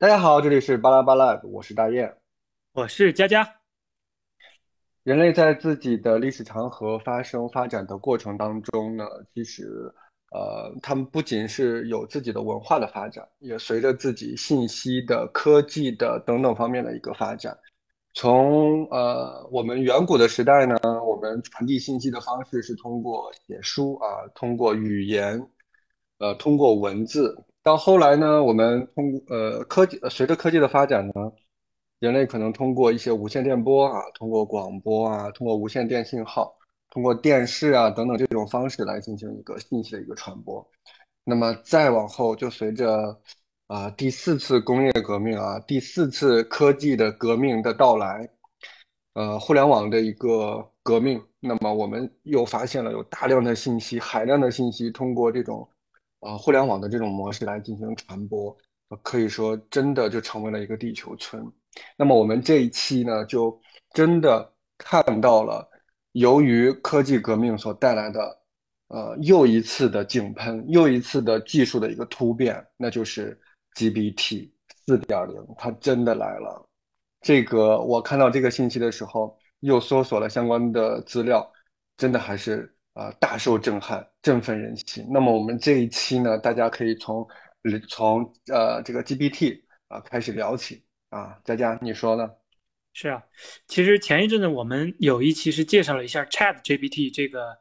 大家好，这里是巴拉巴拉，我是大雁。我是佳佳，人类在自己的历史长河发生发展的过程当中呢，其实，呃，他们不仅是有自己的文化的发展，也随着自己信息的、科技的等等方面的一个发展。从呃我们远古的时代呢，我们传递信息的方式是通过写书啊，通过语言，呃，通过文字。到后来呢，我们通呃科技，随着科技的发展呢。人类可能通过一些无线电波啊，通过广播啊，通过无线电信号，通过电视啊等等这种方式来进行一个信息的一个传播。那么再往后，就随着啊第四次工业革命啊，第四次科技的革命的到来，呃，互联网的一个革命，那么我们又发现了有大量的信息，海量的信息通过这种啊互联网的这种模式来进行传播，可以说真的就成为了一个地球村。那么我们这一期呢，就真的看到了，由于科技革命所带来的，呃，又一次的井喷，又一次的技术的一个突变，那就是 GPT 四点零，它真的来了。这个我看到这个信息的时候，又搜索了相关的资料，真的还是、呃大受震撼，振奋人心。那么我们这一期呢，大家可以从从呃这个 GPT 啊、开始聊起。啊，佳佳，你说呢？是啊，其实前一阵子我们有一期是介绍了一下 ChatGPT 这个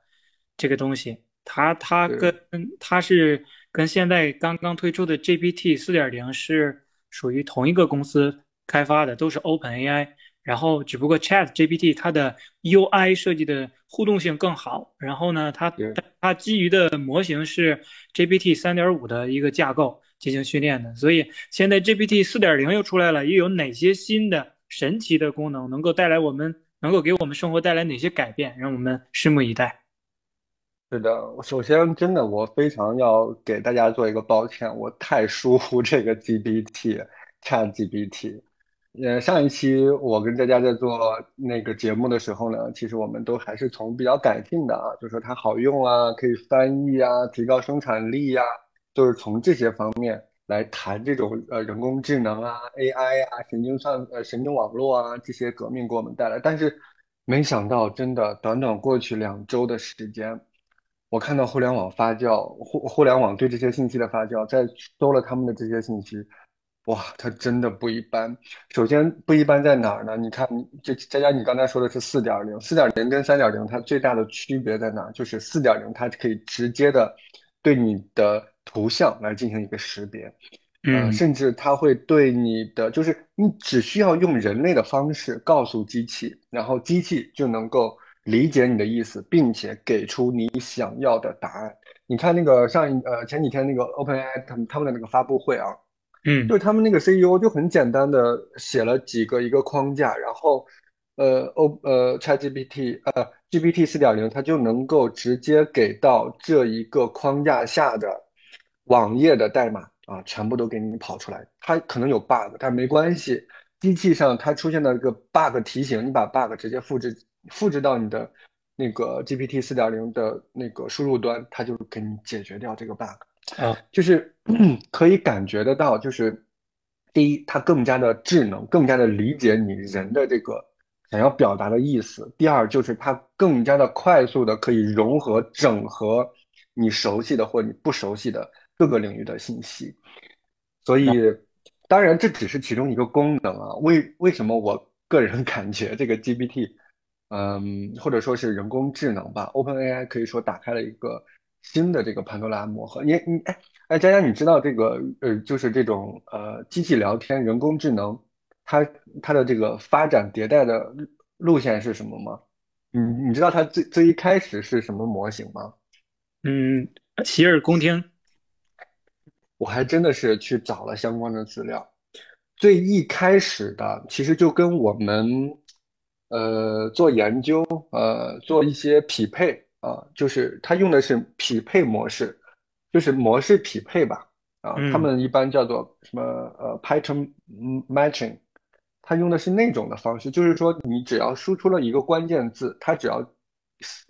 这个东西，它它跟它是跟现在刚刚推出的 GPT 四点零是属于同一个公司开发的，都是 OpenAI。然后只不过 ChatGPT 它的 UI 设计的互动性更好，然后呢，它它基于的模型是 GPT 三点五的一个架构进行训练的，所以现在 GPT 四点零又出来了，又有哪些新的神奇的功能能够带来我们能够给我们生活带来哪些改变，让我们拭目以待。是的，首先真的我非常要给大家做一个抱歉，我太疏忽这个 GPT ChatGPT。呃，上一期我跟大家在做那个节目的时候呢，其实我们都还是从比较感性的啊，就说它好用啊，可以翻译啊，提高生产力呀、就是从这些方面来谈这种呃人工智能啊、AI 啊、神经算呃神经网络啊这些革命给我们带来。但是没想到，真的短短过去两周的时间，我看到互联网发酵，互互联网对这些信息的发酵，在搜了他们的这些信息，哇，它真的不一般。首先不一般在哪儿呢？你看，这佳佳，你刚才说的是四点零，四点零跟三点零它最大的区别在哪儿？就是四点零它可以直接的对你的图像来进行一个识别，呃，嗯甚至它会对你的，就是你只需要用人类的方式告诉机器，然后机器就能够理解你的意思，并且给出你想要的答案。你看那个上一呃前几天那个 OpenAI 他们他们的那个发布会啊。就嗯是他们那个 CEO 就很简单的写了几个一个框架，然后呃 O 呃 ChatGPT 呃 GPT 四点零它就能够直接给到这一个框架下的网页的代码啊，全部都给你跑出来。它可能有 bug，但没关系，机器上它出现的一个 bug 提醒，你把 bug 直接复制复制到你的那个 GPT 四点零的那个输入端，它就给你解决掉这个 bug。啊就是可以感觉得到，就是第一，它更加的智能，更加的理解你人的这个想要表达的意思；第二，就是它更加的快速的可以融合、整合你熟悉的或你不熟悉的各个领域的信息。所以，当然这只是其中一个功能啊。为为什么我个人 感觉这个 GPT，嗯，或者说是人工智能吧，OpenAI 可以说打开了一个新的这个潘多拉魔盒。你你哎哎，佳佳，你知道这个呃，就是这种呃机器聊天、人工智能，它它的这个发展迭代的路路线是什么吗？你你知道它最最一开始是什么模型吗？嗯，洗耳恭听。我还真的是去找了相关的资料。最一开始的其实就跟我们呃做研究呃做一些匹配啊，就是它用的是匹配模式，就是模式匹配吧啊，他嗯。们一般叫做什么呃 pattern matching，它用的是那种的方式，就是说你只要输出了一个关键字，它只要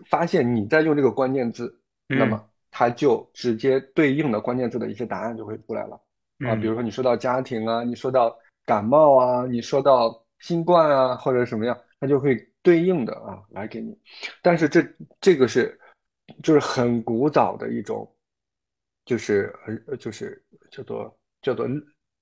发现你在用这个关键字，那嗯。么它就直接对应的关键字的一些答案就会出来了。啊，比嗯。如说你说到家庭啊，你说到感冒啊，你说到新冠啊，或者什么样，它就会对应的啊来给你。但是这这个是就是很古早的一种，就是呃就是叫做叫做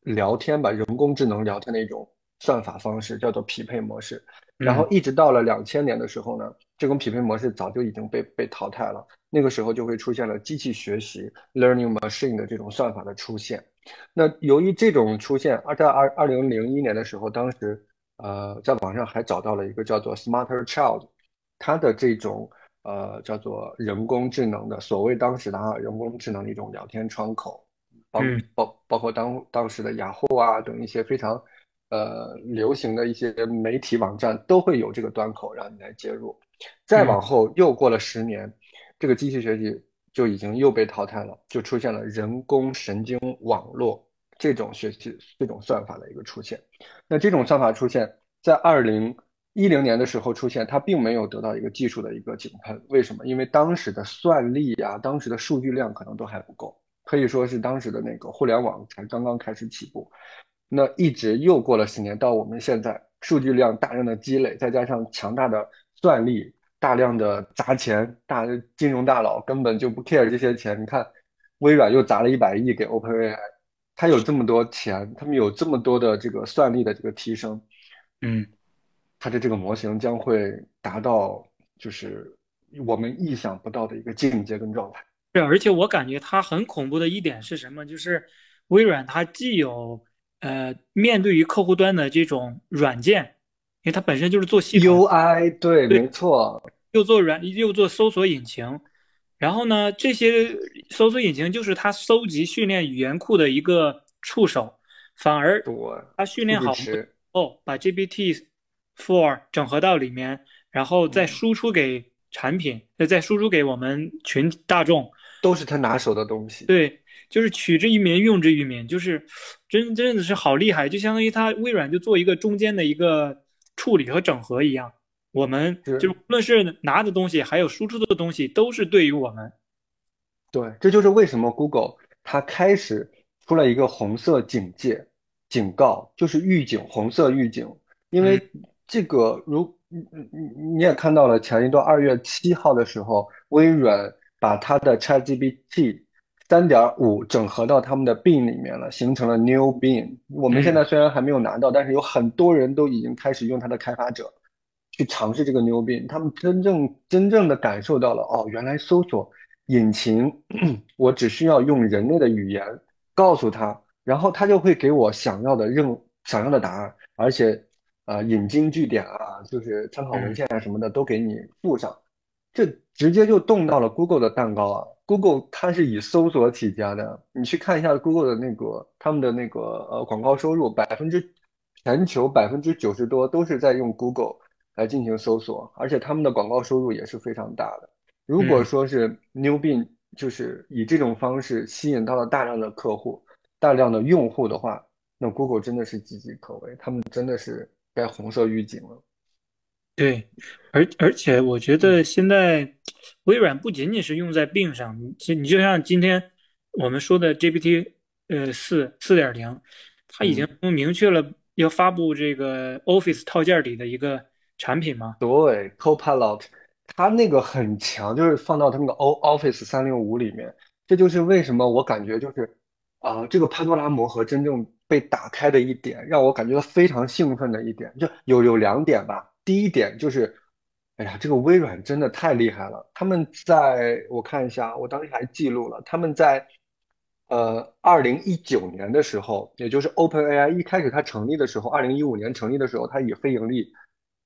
聊天吧，人工智能聊天的一种算法方式，叫做匹配模式。然后嗯一直到了两千年的时候呢，这种匹配模式早就已经被被淘汰了。那个时候就会出现了机器学习 （learning machine） 的这种算法的出现。那由于这种出现，而在二二零零一年的时候，当时呃在网上还找到了一个叫做 Smarter Child，它的这种呃叫做人工智能的所谓当时的啊人工智能的一种聊天窗口，包嗯包包括当当时的雅虎啊等一些非常呃流行的一些媒体网站都会有这个端口让你来接入。再嗯往后又过了十年，这个机器学习就已经又被淘汰了，就出现了人工神经网络这种学习这种算法的一个出现。那这种算法出现在二零一零年的时候出现，它并没有得到一个技术的一个井喷。为什么？因为当时的算力啊，当时的数据量可能都还不够，可以说是当时的那个互联网才刚刚开始起步。那一直又过了十年，到我们现在，数据量大量的积累，再加上强大的算力，大量的砸钱，大金融大佬根本就不 care 这些钱。你看，微软又砸了一百亿给 OpenAI，它有这么多钱，他们有这么多的这个算力的这个提升，嗯。它的这个模型将会达到就是我们意想不到的一个境界跟状态。对，而且我感觉它很恐怖的一点是什么？就是微软它既有呃面对于客户端的这种软件，因为它本身就是做系统，UI，对，没错，又做软又做搜索引擎，然后呢，这些搜索引擎就是它收集训练语言库的一个触手，反而对，它训练好了据池，后，把 GPT Four 整合到里面，然后再嗯，输出给产品，再输出给我们群大众。都是他拿手的东西。对，就是取之于民，用之于民，就是真真的是好厉害，就相当于它微软就做一个中间的一个处理和整合一样。我们就是是，无论是拿的东西，还有输出的东西，都是对于我们。对，这就是为什么 Google 它开始出了一个红色警戒警告，就是预警，红色预警。因嗯为这个，如你你你也看到了，前一段二月七号的时候，微软把它的 ChatGPT 三点五整合到他们的 Bing 里面了，形成了 New Bing。我们现嗯在虽然还没有拿到，但是有很多人都已经开始用它的开发者去尝试这个 New Bing，他们真正真正的感受到了，哦，原来搜索。引擎，我只需要用人类的语言告诉他，然后他就会给我想要的任想要的答案，而且呃引经据典啊，就是参考文嗯献啊什么的都给你附上，这直接就动到了 Google 的蛋糕啊。Google 它是以搜索起家的，你去看一下 Google 的那个他们的那个呃广告收入，百分之全球百分之九十多都是在用 Google 来进行搜索，而且他们的广告收入也是非常大的。如果嗯。说是 Newbin 就是以这种方式吸引到了大量的客户、大量的用户的话，那 Google 真的是岌岌可危，他们真的是该红色预警了。对，而而且我觉嗯得现在微软不仅仅是用在病上，你就像今天我们说的 GPT 呃四四点零，它已经嗯，明确了要发布这个 Office 套件里的一个产品吗。对，Copilot，它那个很强，就是放到他们个 O Office 三六五里面，这就是为什么我感觉就是啊、这个潘多拉魔盒真正被打开的一点，让我感觉到非常兴奋的一点，就有有两点吧。第一点就是，哎呀，这个微软真的太厉害了。他们在我看一下，我当时还记录了，他们在呃二零一九年的时候，也就是 OpenAI 一开始它成立的时候，二零一五年成立的时候，它以非盈利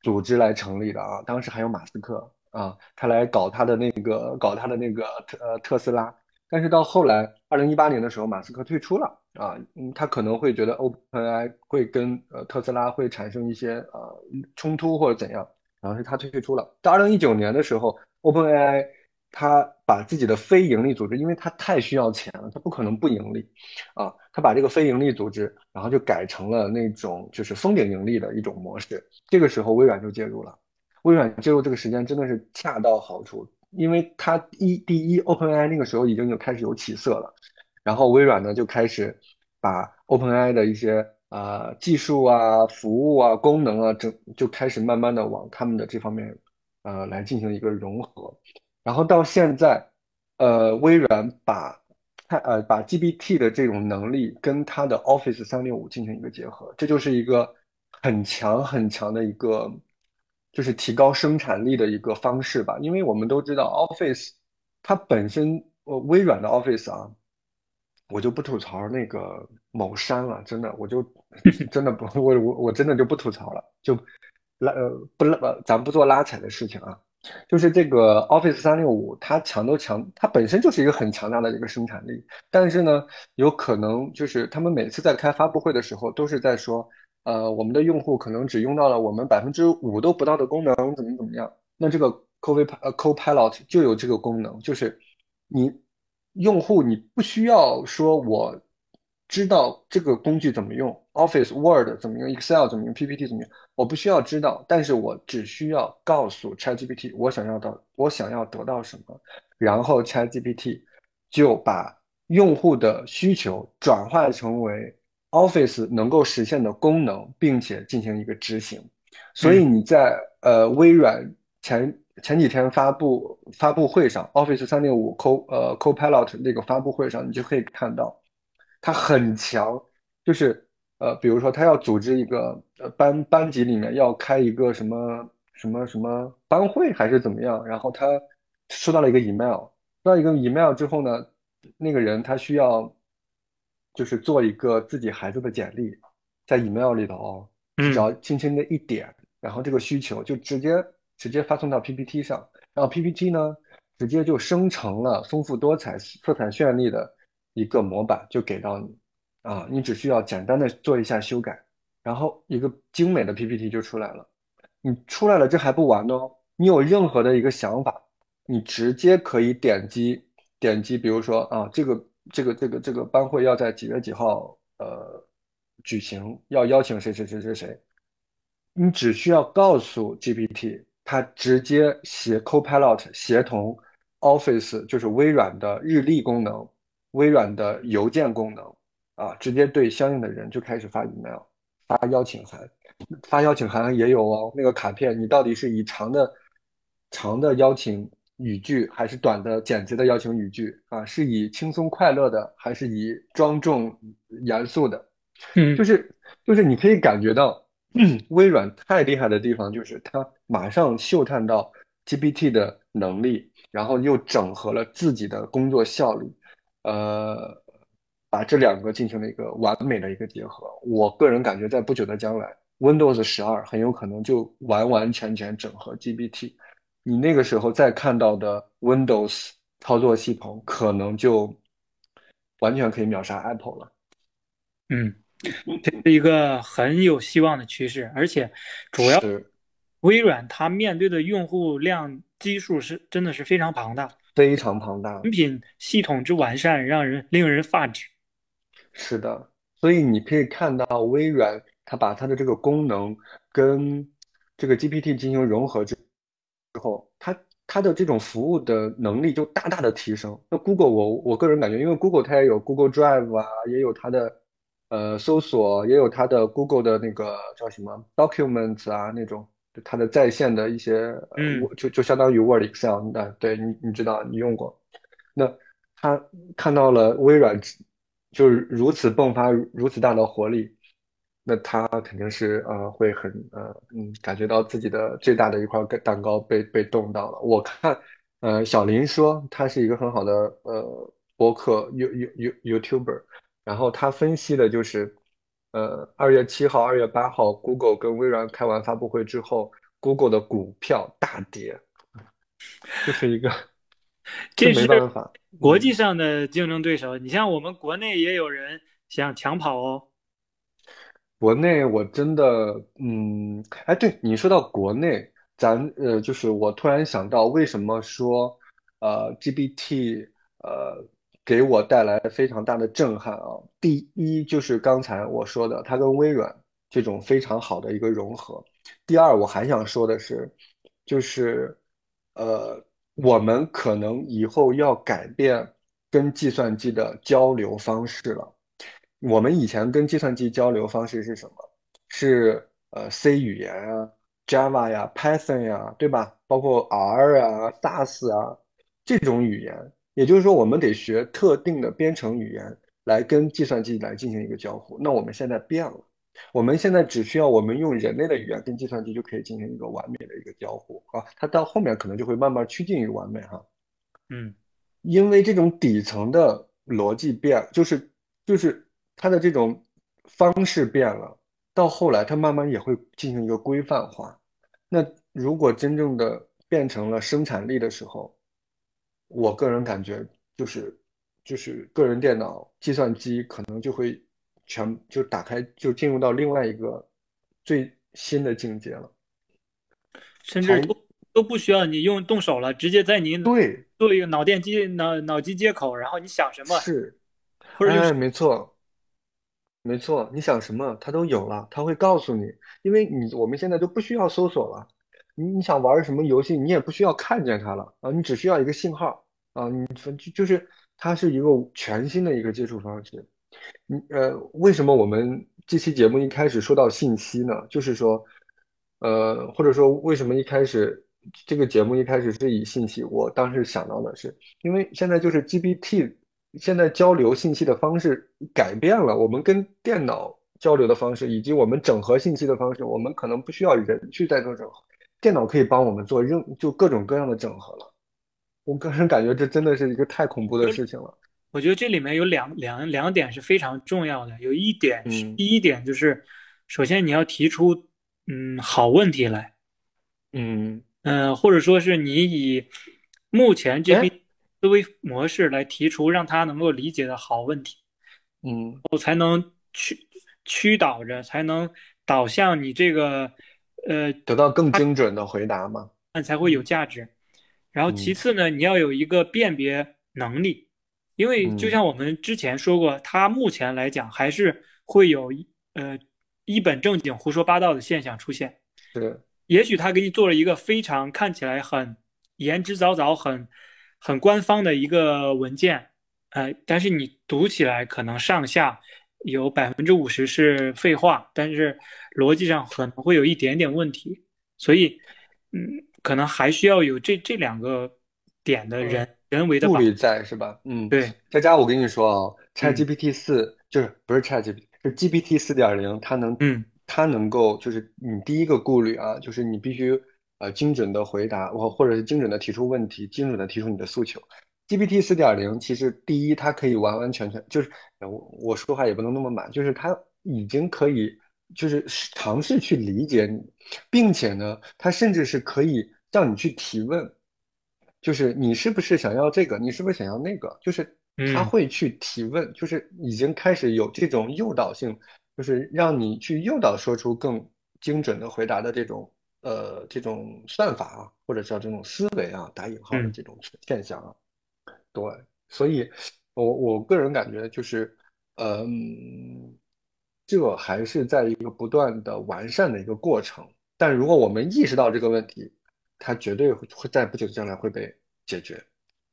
组织来成立的啊。当时还有马斯克啊，他来搞他的那个搞他的那个特呃特斯拉。但是到后来，二零一八年的时候，马斯克退出了啊，嗯，他可能会觉得 OpenAI 会跟呃特斯拉会产生一些呃冲突或者怎样，然后是他退出了。到二零一九年的时候，OpenAI 他把自己的非盈利组织，因为他太需要钱了，他不可能不盈利啊，他把这个非盈利组织，然后就改成了那种就是封顶盈利的一种模式。这个时候，微软就介入了。微软介入这个时间真的是恰到好处，因为它一第一，OpenAI 那个时候已经有开始有起色了，然后微软呢就开始把 OpenAI 的一些呃技术啊、服务啊、功能啊，整就开始慢慢的往他们的这方面呃来进行一个融合，然后到现在，呃，微软把它呃把 GPT 的这种能力跟它的 Office 三六五进行一个结合，这就是一个很强很强的一个就是提高生产力的一个方式吧，因为我们都知道 Office 它本身呃微软的 Office 啊。我就不吐槽那个某山了，真的，我就 真的不，我我我真的就不吐槽了，就拉呃不拉呃，咱不做拉踩的事情啊。就是这个 Office 三六五，它强都强，它本身就是一个很强大的一个生产力，但是呢，有可能就是他们每次在开发布会的时候，都是在说，呃，我们的用户可能只用到了我们百分之五都不到的功能，怎么怎么样。那这个 COV，呃 Copilot 就有这个功能，就是你。用户你不需要说我知道这个工具怎么用，Office Word 怎么用，Excel 怎么用，PPT 怎么用，我不需要知道，但是我只需要告诉 ChatGPT 我想要到，我想要得到什么，然后 ChatGPT 就把用户的需求转化成为 Office 能够实现的功能，并且进行一个执行。所以你在呃微软前。前几天发布发布会上，Office 三六五 Co 呃 Copilot 那个发布会上，你就可以看到，它很强，就是呃，比如说他要组织一个呃班班级里面要开一个什么什么什么班会还是怎么样，然后他收到了一个 email，收到一个 email 之后呢，那个人他需要就是做一个自己孩子的简历，在 email 里头，只要轻轻的一点，然后这个需求就直接。直接发送到 PPT 上，然后 PPT 呢，直接就生成了丰富多彩、色彩绚丽的一个模板，就给到你，啊，你只需要简单的做一下修改，然后一个精美的 PPT 就出来了。你出来了，这还不完呢，你有任何的一个想法，你直接可以点击点击，比如说啊，这个这个这个这个班会要在几月几号呃举行，要邀请谁谁谁谁谁，你只需要告诉 GPT。它直接协 Copilot 协同 Office，就是微软的日历功能、微软的邮件功能啊，直接对相应的人就开始发 email、发邀请函、发邀请函也有哦。那个卡片，你到底是以长的长的邀请语句，还是短的简洁的邀请语句啊？是以轻松快乐的，还是以庄重严肃的？嗯，就是就是你可以感觉到。微软太厉害的地方就是它马上嗅探到 GPT 的能力，然后又整合了自己的工作效率，呃，把这两个进行了一个完美的一个结合。我个人感觉，在不久的将来，Windows 十二很有可能就完完全全整合 GPT。你那个时候再看到的 Windows 操作系统，可能就完全可以秒杀 Apple 了。嗯。这是一个很有希望的趋势，而且主要微软它面对的用户量基数是真的是非常庞大，非常庞大。产品系统之完善让人令人发指。是的，所以你可以看到微软它把它的这个功能跟这个 GPT 进行融合之之后，它它的这种服务的能力就大大的提升。那 Google 我我个人感觉，因为 Google 它也有 Google Drive 啊，也有它的。呃，搜索也有它的 Google 的那个叫什么 Documents 啊，那种它的在线的一些，嗯，就就相当于 Word、Excel 那，对你你知道你用过，那他看到了微软就是如此迸发如此大的活力，那他肯定是呃会很呃嗯感觉到自己的最大的一块蛋糕被被冻到了。我看呃小林说他是一个很好的呃博客 You You You YouTuber。然后他分析的就是，呃，二月七号、二月八号，Google 跟微软开完发布会之后，Google 的股票大跌，这是一个，这没办法，国际上的竞争对手，你像我们国内也有人想抢跑哦。国内我真的，嗯，哎，对你说到国内，咱呃，就是我突然想到，为什么说，呃，GPT，呃。给我带来非常大的震撼啊！第一就是刚才我说的，它跟微软这种非常好的一个融合。第二，我还想说的是，就是呃，我们可能以后要改变跟计算机的交流方式了，我们以前跟计算机交流方式是什么？是呃 C 语言啊、Java 呀、Python 呀，对吧？包括 R 啊、SAS 啊这种语言。也就是说，我们得学特定的编程语言来跟计算机来进行一个交互。那我们现在变了，我们现在只需要我们用人类的语言跟计算机就可以进行一个完美的一个交互啊。它到后面可能就会慢慢趋近于完美哈。嗯因为这种底层的逻辑变，就是就是它的这种方式变了，到后来它慢慢也会进行一个规范化。那如果真正的变成了生产力的时候，我个人感觉就是就是个人电脑、计算机可能就会全就打开，就进入到另外一个最新的境界了。甚至都都不需要你用动手了，直接在你对做一个脑电机脑脑机接口，然后你想什么，是，或者就是哎，没错。没错，你想什么，它都有了，它会告诉你，因为你我们现在都不需要搜索了，你你想玩什么游戏，你也不需要看见它了啊，你只需要一个信号啊，你就就是它是一个全新的一个接触方式。你呃，为什么我们这期节目一开始说到信息呢？就是说，呃，或者说为什么一开始这个节目一开始是以信息？我当时想到的是，因为现在就是 GPT，现在交流信息的方式改变了，我们跟电脑交流的方式，以及我们整合信息的方式，我们可能不需要人去再做整合，电脑可以帮我们做任就各种各样的整合了。我个人感觉这真的是一个太恐怖的事情了。我觉得这里面有两两两点是非常重要的，有一点是嗯第一点就是，首先你要提出嗯好问题来，嗯，嗯、或者说是你以目前这哎，批思维模式来提出让他能够理解的好问题，嗯。我才能驱驱导着，才能导向你这个呃得到更精准的回答吗？才会有嗯价值。然后其嗯次呢，你要有一个辨别能力，因为就嗯，像我们之前说过，它目前来讲还是会有呃一本正经胡说八道的现象出现。是，也许他给你做了一个非常看起来很言之凿凿、很很官方的一个文件，呃，但是你读起来可能上下有百分之五十是废话，但是逻辑上可能会有一点点问题，所以，嗯，可能还需要有这这两个点的呃，人人为的，顾虑在是吧？嗯，对，佳佳，我跟你说啊嗯，ChatGPT 四就是不是 ChatGPT，是 GPT 四点零，它能嗯它能够就是你第一个顾虑啊，就是你必须呃精准的回答，或或者是精准的提出问题，精准的提出你的诉求。GPT 四点零其实第一，它可以完完全全就是呃我我说话也不能那么满，就是它已经可以就是尝试去理解你，并且呢，它甚至是可以让你去提问。就是你是不是想要这个，你是不是想要那个，就是它嗯会去提问，就是已经开始有这种诱导性，就是让你去诱导说出更精准的回答的这种呃这种算法啊，或者叫这种思维啊，打引号的嗯这种现象啊。对，所以我我个人感觉就是，嗯，这还是在一个不断的完善的一个过程。但如果我们意识到这个问题，它绝对会会在不久的将来会被解决。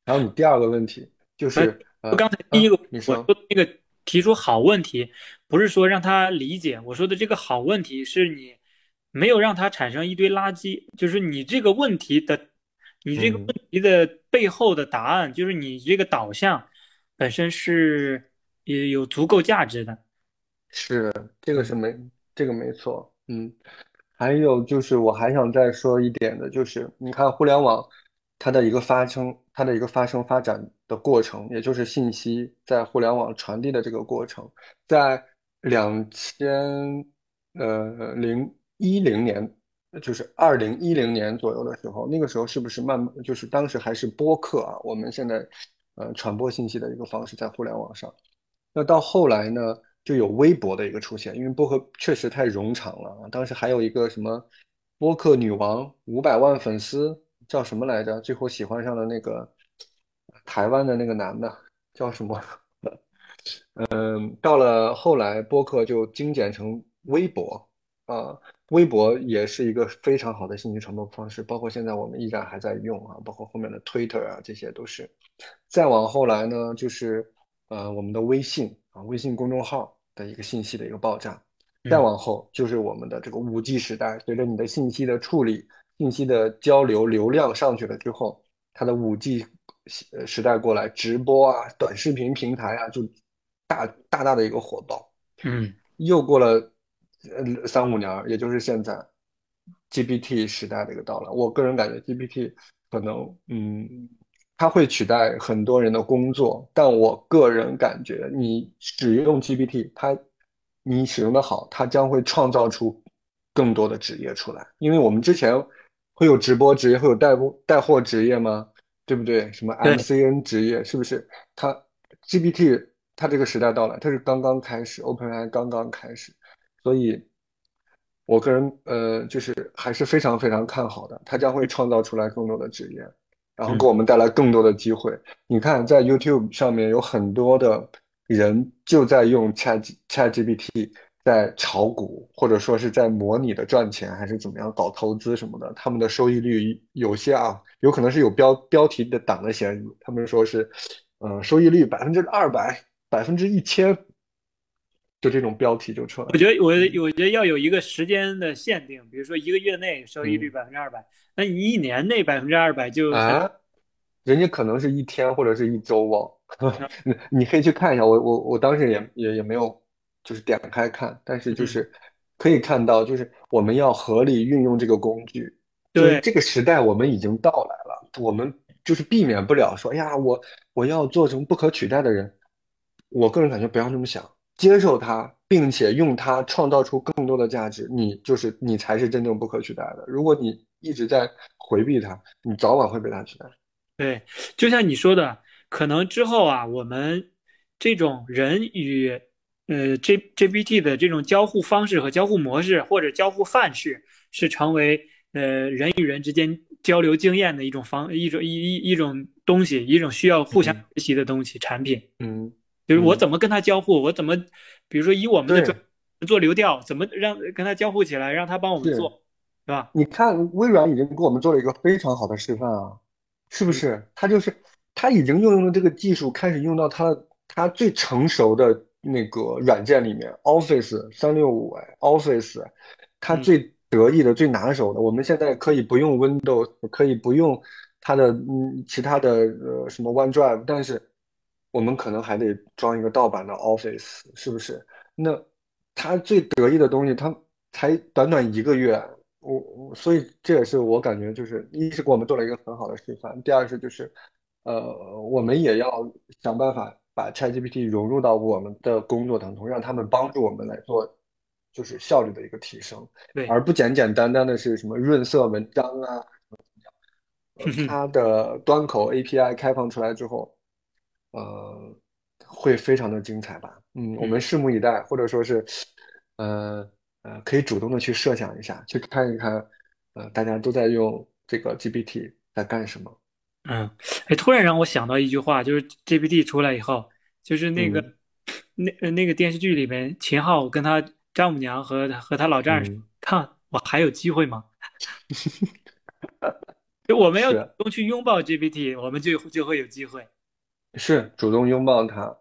然后你第二个问题就呃，是，呃刚才第一呃，个我你说，说的那个提出好问题，不是说让他理解，我说的这个好问题是你没有让他产生一堆垃圾，就是你这个问题的，你这个嗯，问题的背后的答案，就是你这个导向本身是也有足够价值的。是这个是嗯没这个没错，嗯。还有就是，我还想再说一点的，就是你看互联网它的一个发生，它的一个发生发展的过程，也就是信息在互联网传递的这个过程，在两千呃零一零年，就是二零一零年左右的时候，那个时候是不是慢就是当时还是播客啊？我们现在呃传播信息的一个方式在互联网上。那到后来呢，就有微博的一个出现，因为播客确实太冗长了啊。当时还有一个什么播客女王，五百万粉丝，叫什么来着？最后喜欢上了那个台湾的那个男的，叫什么？嗯，到了后来，播客就精简成微博啊，微博也是一个非常好的信息传播方式，包括现在我们依然还在用啊，包括后面的 Twitter 啊，这些都是。再往后来呢，就是呃我们的微信啊，微信公众号。的一个信息的一个爆炸。再嗯往后就是我们的这个五 G 时代，随着你的信息的处理、信息的交流流量上去了之后，它的五 G 呃时代过来，直播啊、短视频平台啊，就大大大的一个火爆。嗯又过了呃三五年，也就是现在 GPT 时代的一个到来。我个人感觉 GPT 可能，嗯，它会取代很多人的工作，但我个人感觉，你使用 GPT，它你使用的好，它将会创造出更多的职业出来。因为我们之前会有直播职业，会有带货带货职业吗？对不对？什么对 MCN 职业，是不是？它 GPT 它这个时代到来，它是刚刚开始，OpenAI 刚刚开始，所以我个人呃就是还是非常非常看好的，它将会创造出来更多的职业，然后给嗯我们带来更多的机会。你看，在 YouTube 上面有很多的人就在用 Chat ChatGPT 在炒股，或者说是在模拟的赚钱，还是怎么样搞投资什么的，他们的收益率有些啊，有可能是有标标题的党的嫌疑，他们说是，呃，收益率百分之二百、百分之一千，就这种标题就出来了。我觉得我我觉得要有一个时间的限定，比如说一个月内收益率嗯。百分之二百，那你一年内百分之二百就啊，人家可能是一天或者是一周哦，你你可以去看一下，我我我当时也也也没有就是点开看，但是就嗯。是可以看到，就是我们要合理运用这个工具，就是对。这个时代我们已经到来了，我们就是避免不了说，哎呀，我我要做成不可取代的人，我个人感觉不要这么想，接受它，并且用它创造出更多的价值，你就是你才是真正不可取代的。如果你一直在回避它，你早晚会被它取代。对，就像你说的，可能之后啊，我们这种人与呃 G GPT 的这种交互方式和交互模式，或者交互范式，是成为呃人与人之间交流经验的一种方一种一一一种东西，一种需要互相嗯学习的东西产品。嗯就是我嗯，怎么跟他交互，我怎么，比如说以我们的专，做流调，怎么让跟他交互起来，让他帮我们。做，对吧？你看，微软已经给我们做了一个非常好的示范啊，是不嗯是？他就是他已经运用了这个技术，开始用到他他最成熟的那个软件里面，Office 三六五哎，Office，它嗯最得意的、最拿手的，我们现在可以不用 Windows，可以不用它的嗯其他的呃什么 OneDrive，但是我们可能还得装一个盗版的 Office，是不是？那他最得意的东西，他才短短一个月。我我所以这也是我感觉就是一是给我们做了一个很好的示范，第二是就是呃我们也要想办法把 ChatGPT 融入到我们的工作当中，让他们帮助我们来做就是效率的一个提升，对，而不简简单单的是什么润色文章啊，它的端口 API 开放出来之后，呃会非常的精彩吧？嗯，我嗯们拭目以待，或者说是呃。呃，可以主动的去设想一下，去看一看，呃，大家都在用这个 GPT 在干什么。嗯，哎，突然让我想到一句话，就是 GPT 出来以后，就是那个嗯 那呃那个电视剧里面，秦昊跟他丈母娘和和他老丈人看我还有机会吗？就我们要主动去拥抱 GPT，我们就就会有机会。是，主动拥抱它。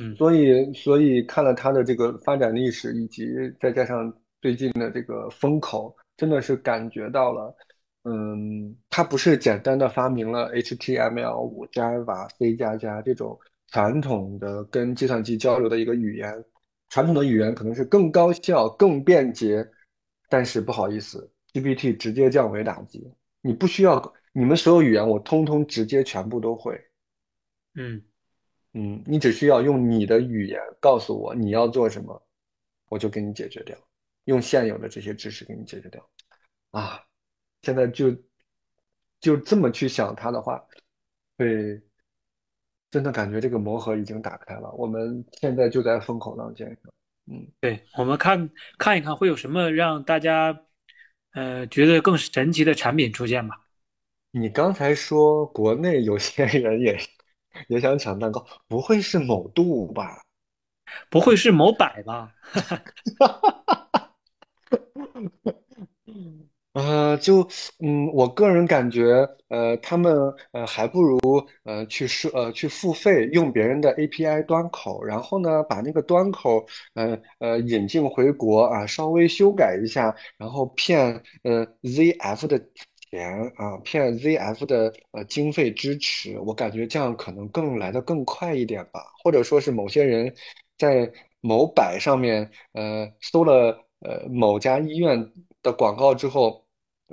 嗯所以，所以看了它的这个发展历史，以及再加上最近的这个风口，真的是感觉到了，嗯，它不是简单的发明了 HTML 五、Java、C 加加这种传统的跟计算机交流的一个语言，传统的语言可能是更高效、更便捷，但是不好意思，GPT 直接降维打击，你不需要，你们所有语言我通通直接全部都会。嗯嗯，你只需要用你的语言告诉我你要做什么，我就给你解决掉，用现有的这些知识给你解决掉。啊，现在就就这么去想它的话，会真的感觉这个魔盒已经打开了，我们现在就在风口浪尖上。嗯，对，我们看看一看会有什么让大家呃觉得更神奇的产品出现吧。你刚才说国内有些人也也想抢蛋糕，不会是某度吧？不会是某百吧？呃，就嗯，我个人感觉，呃，他们呃还不如呃去设呃去付费用别人的 API 端口，然后呢把那个端口呃呃引进回国啊，稍微修改一下，然后骗呃 ZF 的钱啊，骗 ZF 的呃经费支持，我感觉这样可能更来得更快一点吧，或者说是某些人在某百上面呃搜了呃某家医院的广告之后。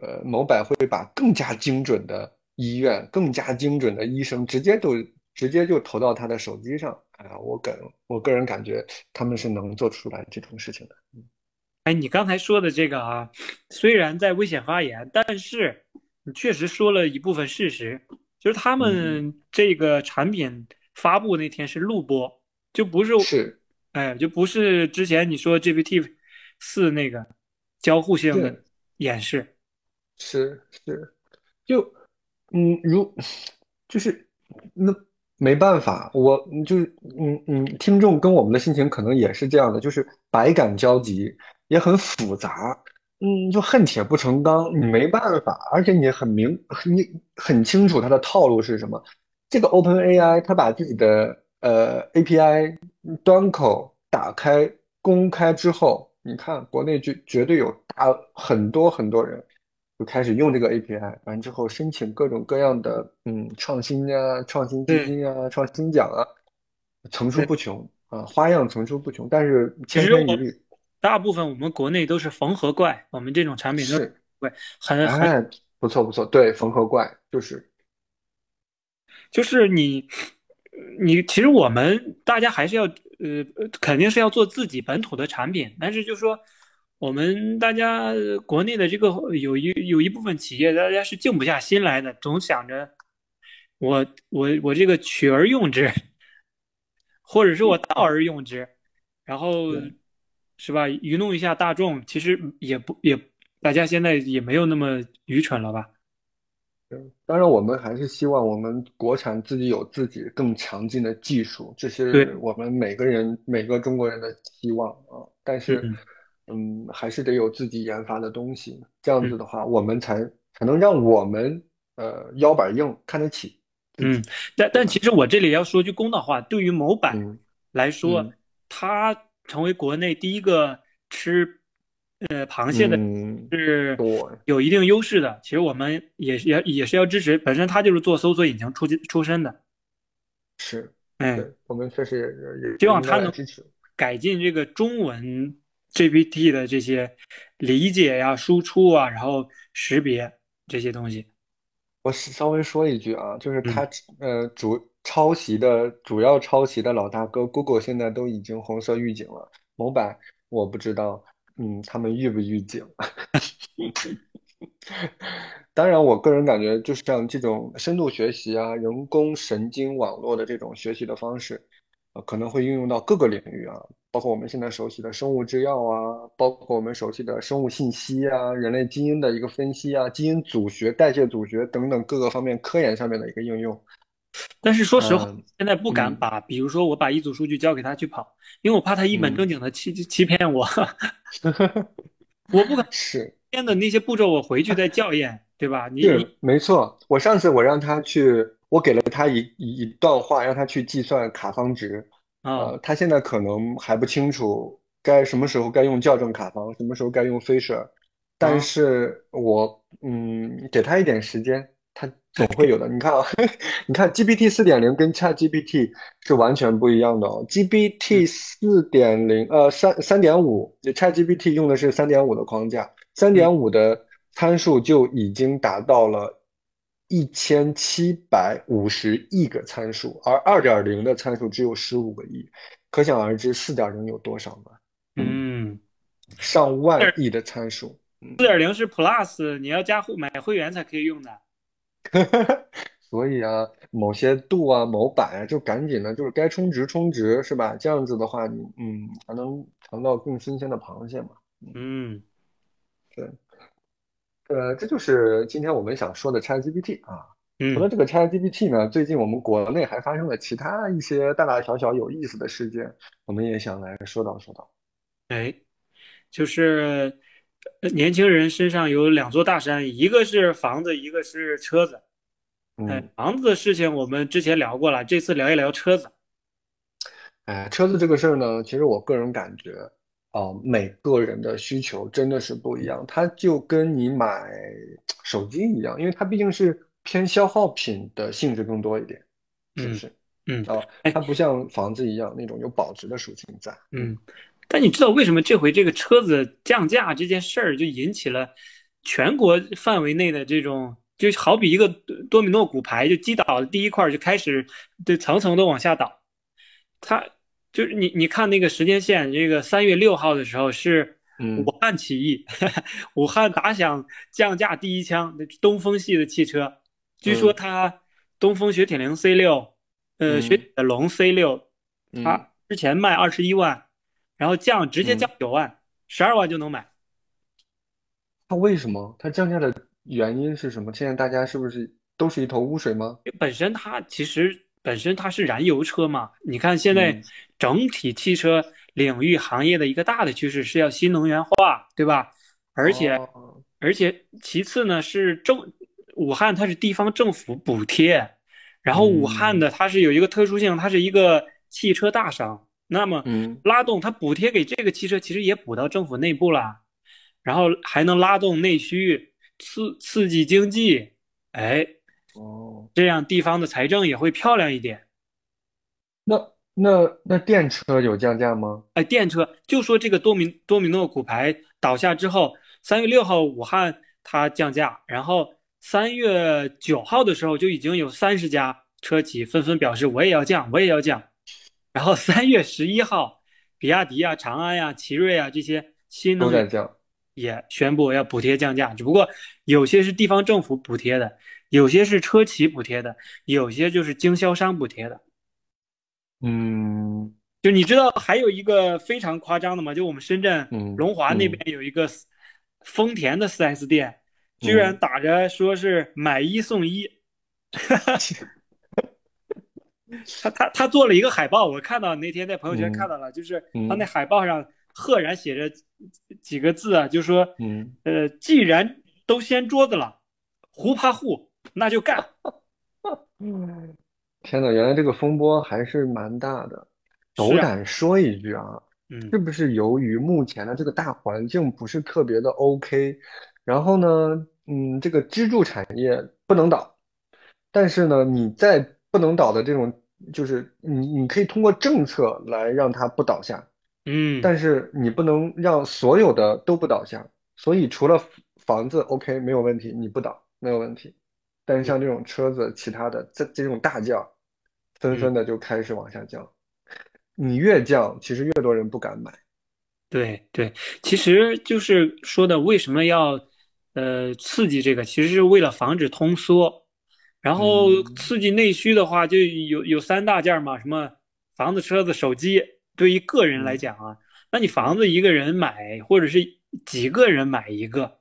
呃，某百会把更加精准的医院、更加精准的医生直接都直接就投到他的手机上。哎呀，我感我个人感觉他们是能做出来这种事情的。哎，你刚才说的这个啊，虽然在危险发言，但是你确实说了一部分事实，就是他们这个产品发布那天是录播，就不是，是，哎，就不是之前你说 GPT 四那个交互性的演示。是是，就嗯，如就是那没办法，我就是嗯嗯，听众跟我们的心情可能也是这样的，就是百感交集，也很复杂，嗯，就恨铁不成钢，你没办法，而且你很明，你很清楚它的套路是什么。这个 OpenAI 它把自己的呃 API 端口打开公开之后，你看国内绝绝对有大很多很多人。就开始用这个 API，完之后申请各种各样的嗯创新啊、创新基金啊、创新奖啊，层出不穷啊，花样层出不穷。但是千篇一律，大部分我们国内都是缝合怪，我们这种产品都是。对，很很不错不错，对，缝合怪就是。就是你你其实我们大家还是要呃肯定是要做自己本土的产品，但是就说。我们大家国内的这个有一有一部分企业，大家是静不下心来的，总想着我我我这个取而用之，或者是我道而用之，然后是吧？愚弄一下大众，其实也不也，大家现在也没有那么愚蠢了吧？当然，我们还是希望我们国产自己有自己更强劲的技术，这是我们每个人每个中国人的希望啊。但是。嗯，还是得有自己研发的东西，这样子的话，我们才才能让我们呃腰板硬，看得起。嗯，但但其实我这里要说句公道话，对于某版来说，它成为国内第一个吃呃螃蟹的，是有一定优势的。其实我们也也也是要支持，本身他就是做搜索引擎出出身的。是，哎，我们确实也希望他能支持改进这个中文。GPT 的这些理解呀、输出啊，然后识别这些东西，我稍微说一句啊，就是它呃主抄袭的主要抄袭的老大哥 Google 现在都已经红色预警了，某百我不知道，嗯，他们预不预警？当然，我个人感觉就像这种深度学习啊、人工神经网络的这种学习的方式。可能会应用到各个领域啊，包括我们现在熟悉的生物制药啊，包括我们熟悉的生物信息啊，人类基因的一个分析啊，基因组学、代谢组学等等各个方面科研上面的一个应用。但是说实话，现在不敢把，比如说我把一组数据交给他去跑，因为我怕他一本正经的欺欺骗我。我不敢是编的那些步骤，我回去再校验，对吧？你没错，我上次我让他去。我给了他一一一段话，让他去计算卡方值，呃，他现在可能还不清楚该什么时候该用校正卡方，什么时候该用 Fisher，但是我嗯给他一点时间，他总会有的。你看啊，你看 GPT 四点零跟 ChatGPT 是完全不一样的哦。GPT 四点零呃三三点五，ChatGPT 用的是三点五的框架，三点五的参数就已经达到了。一千七百五十亿个参数，而二点零的参数只有十五个亿，可想而知四点零有多少吗？嗯，上万亿的参数。四点零是 Plus，你要加会买会员才可以用的。所以啊，某些度啊、某板啊，就赶紧的，就是该充值充值，是吧？这样子的话，你嗯，才能尝到更新鲜的螃蟹嘛。嗯，对。呃，这就是今天我们想说的 ChatGPT 啊。嗯，除了这个 ChatGPT 呢，最近我们国内还发生了其他一些大大小小有意思的事件，我们也想来说道说道。哎，就是年轻人身上有两座大山，一个是房子，一个是车子。哎，嗯，房子的事情我们之前聊过了，这次聊一聊车子。哎，车子这个事儿呢，其实我个人感觉，啊、每个人的需求真的是不一样。它就跟你买手机一样，因为它毕竟是偏消耗品的性质更多一点，是不嗯是？嗯，它不像房子一样那种有保值的属性在。嗯，但你知道为什么这回这个车子降价这件事儿就引起了全国范围内的这种，就好比一个多米诺骨牌，就击倒了第一块儿就开始对层层的往下倒。它就是你你看那个时间线，这个三月六号的时候是嗯武汉起义，武汉打响降价第一枪，东风系的汽车，据说嗯。它东风雪铁龙 C 六，呃，嗯。雪铁龙 C 六，嗯，它之前卖二十一万，然后降直接降嗯九万，十二万就能买。它为什么？它降价的原因是什么？现在大家是不是都是一头雾水吗？本身它其实本身它是燃油车嘛，你看现在嗯整体汽车领域行业的一个大的趋势是要新能源化，对吧？而且哦而且其次呢是政武汉它是地方政府补贴，然后武汉嗯的它是有一个特殊性，它是一个汽车大省，那么嗯拉动它补贴给这个汽车，其实也补到政府内部了，然后还能拉动内需，刺刺激经济，哎，哦，这样地方的财政也会漂亮一点。那那那电车有降价吗？哎，电车就说这个多米多米诺骨牌倒下之后，三月六号武汉它降价，然后三月九号的时候就已经有三十家车企纷纷表示我也要降，我也要降。然后三月十一号，比亚迪啊、长安呀、奇瑞啊这些新能源。也宣布要补贴降价，只不过有些是地方政府补贴的，有些是车企补贴的，有些就是经销商补贴的。嗯就你知道还有一个非常夸张的吗？就我们深圳嗯龙华那嗯边有一个丰田的 4S 店，居然嗯，打着说是买一送一。他他他做了一个海报，我看到那天在朋友圈看到了，就是他那嗯海报上赫然写着几个字啊，就说嗯，呃，既然都掀桌子了，胡怕户，那就干。天呐，原来这个风波还是蛮大的。斗胆说一句啊，嗯。是不是由于目前的这个大环境不是特别的 OK，然后呢，嗯，这个支柱产业不能倒，但是呢，你在不能倒的这种，就是你你可以通过政策来让它不倒下，嗯，但是你不能让所有的都不倒下，所以除了房子 OK 没有问题，你不倒没有问题，但是像这种车子，其他的这这种大降，纷嗯，纷的就开始往下降。你越降，其实越多人不敢买。对对，其实就是说的为什么要呃刺激这个，其实是为了防止通缩。然后嗯刺激内需的话，就有有三大件嘛，什么房子、车子、手机。对于个人来嗯讲啊，那你房子一个人买，或者是几个人买一个，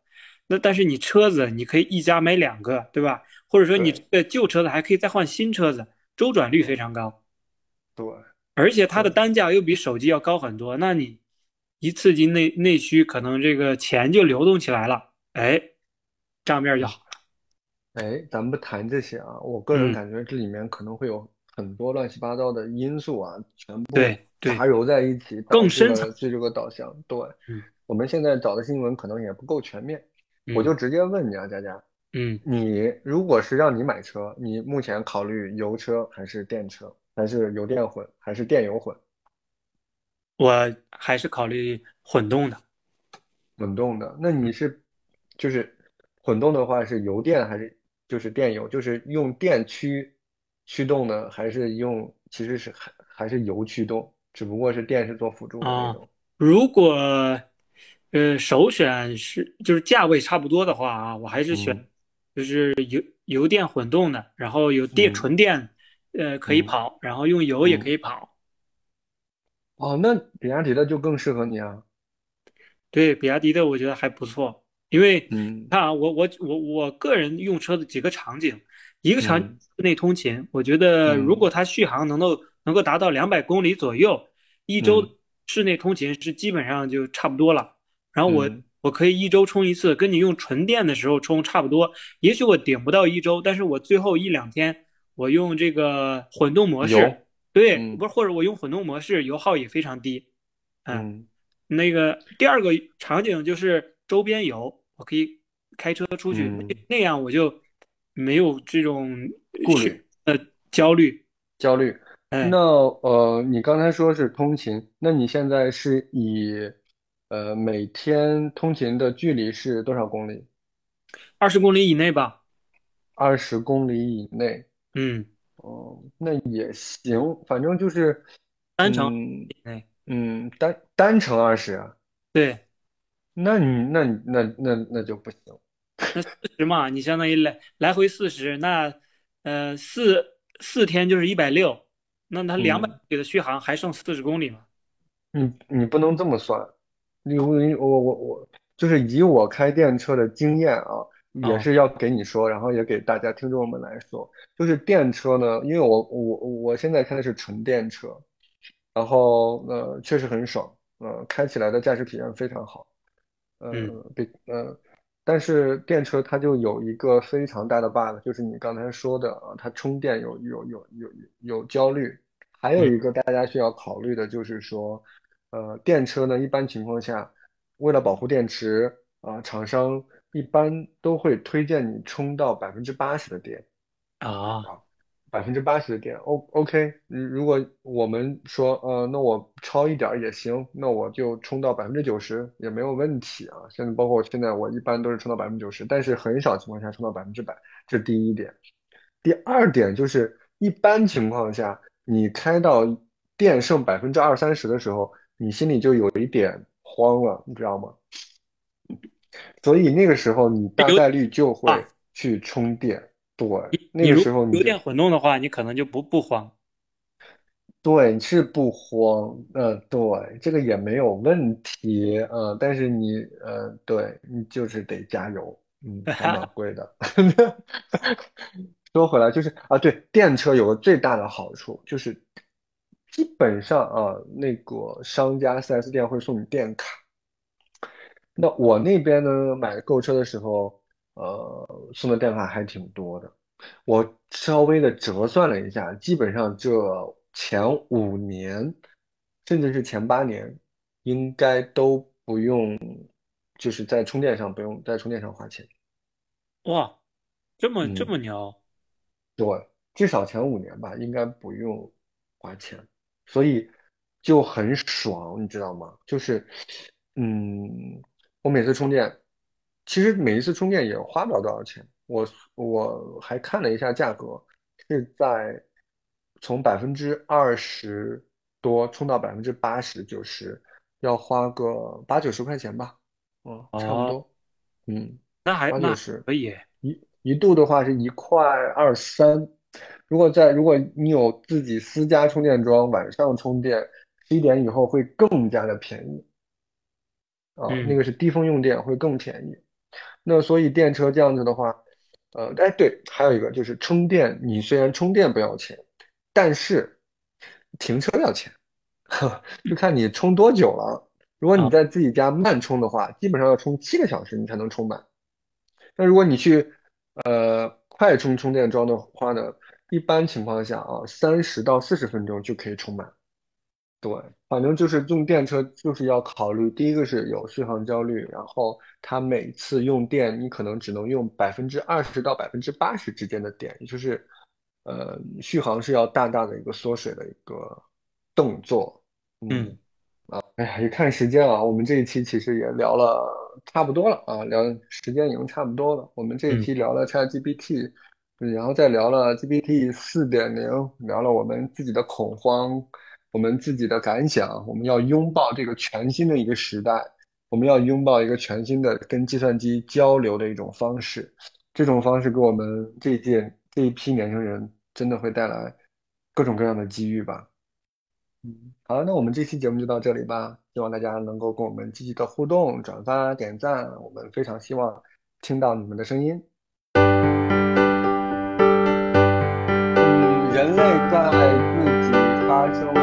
那但是你车子你可以一家买两个，对吧？或者说你这个旧车子还可以再换新车子，周转率非常高。对而且它的，单价又比手机要高很多，那你一刺激内内需，可能这个钱就流动起来了，哎，账面就好了。哎，咱们不谈这些啊，我个人嗯，感觉这里面可能会有很多乱七八糟的因素啊，全部对对，杂糅在一起，导致更深层。了这这个导向。对，嗯我们现在找的新闻可能也不够全面，我嗯就直接问你啊，佳佳，嗯，你如果是让你买车，你目前考虑油车还是电车，还是油电混，还是电油混？我还是考虑混动的。混动的，那你是就是混动的话是油电还是就是电油？就是用电驱驱动的，还是用其实是还还是油驱动，只不过是电是做辅助的那啊，种。如果呃首选是就是价位差不多的话啊，我还是选嗯就是油油电混动的，然后有电嗯纯电呃可以嗯跑，然后用油也可嗯，以跑。哦，那比亚迪的就更适合你啊。对，比亚迪的我觉得还不错，因为你嗯看啊，我我我我个人用车的几个场景，一个场内通勤，我觉得如嗯果它续航能够能够达到两百公里左右，一周嗯。室内通勤是基本上就差不多了。然后我嗯。我可以一周充一次，跟你用纯电的时候充差不多。也许我顶不到一周，但是我最后一两天我用这个混动模，式，对，嗯。不是，或者我用混动模式，油耗也非常低。嗯，嗯。那个第二个场景就是周边游，我可以开车出去，那嗯，那样我就没有这种顾虑。呃焦虑。焦虑。那哎，呃，你刚才说是通勤，那你现在是以呃每天通勤的距离是多少公里？二十公里以内吧。二十公里以内。嗯，哦，那也行，反正就是，单程嗯以内。嗯，单单程二十啊，对，那你那你那那那就不行。那四十嘛，你相当于来来回四十，那呃四四天就是一百六，那它两百里的续航还剩四十公里嘛？你你不能这么算，你我我我我就是以我开电车的经验啊，也哦，是要给你说，然后也给大家听众们来说，就是电车呢，因为我我我现在开的是纯电车，然后呃确实很爽，呃开起来的驾驶体验非常好，嗯呃比呃，但是电车它就有一个非常大的 bug，就是你刚才说的啊，它充电有有有有有焦虑，还有嗯。一个大家需要考虑的就是说。呃，电车呢，一般情况下，为了保护电池啊，厂商一般都会推荐你充到百分之八十的电。啊，啊，百分之八十的电。O OK，嗯如果我们说，呃，那我超一点儿也行，那我就充到百分之九十也没有问题啊。现在包括我现在，我一般都是充到百分之九十，但是很少情况下充到百分之百，这是第一点。第二点就是，一般情况下，你开到电剩百分之二三十的时候，你心里就有一点慌了，你知道吗？所以那个时候你大概率就会啊，去充电。对，那个时候你就油电混动的话，你可能就不不慌。对是不慌，呃，对，这个也没有问题，呃，但是你呃，对你就是得加油，嗯，还蛮贵的。说回来就是啊，对，电车有个最大的好处就是，基本上啊，那个商家 4S 店会送你电卡。那我那边呢，买购车的时候，呃，送的电话还挺多的。我稍微的折算了一下，基本上这前五年，甚至是前八年，应该都不用，就是在充电上不用在充电上花钱。哇，这么这嗯。么牛对，至少前五年吧，应该不用花钱，所以就很爽，你知道吗？就是，嗯，我每次充电，其实每一次充电也花不了多少钱。我我还看了一下价格，是在从百分之二十多充到百分之八十九十，要花个八九十块钱吧，嗯，差不哦，多，嗯，那还八九十。可以。一一度的话是一块二三，如果在如果你有自己私家充电桩，晚上充电，十一点以后会更加的便宜啊，那嗯，个是低峰用电会更便宜。那所以电车这样子的话，呃，哎对，还有一个就是充电，你虽然充电不要钱，但是停车要钱，就看你充多久了。如果你啊，在自己家慢充的话，基本上要充七个小时你才能充满。那如果你去呃快充充电桩的话呢，一般情况下啊，三十到四十分钟就可以充满。对，反正就是用电车就是要考虑，第一个是有续航焦虑，然后它每次用电你可能只能用百分之二十到百分之八十之间的电，也就是呃续航是要大大的一个缩水的一个动作。嗯。嗯哎呀，一看时间啊，我们这一期其实也聊了差不多了啊，聊时间已经差不多了。我们这一嗯期聊了 ChatGPT，嗯然后再聊了 GPT 四点零，聊了我们自己的恐慌，我们自己的感想。我们要拥抱这个全新的一个时代，我们要拥抱一个全新的跟计算机交流的一种方式。这种方式给我们这一届这一批年轻人真的会带来各种各样的机遇吧。嗯，好了，那我们这期节目就到这里吧。希望大家能够跟我们积极的互动、转发、点赞，我们非常希望听到你们的声音。嗯，人类在自己发生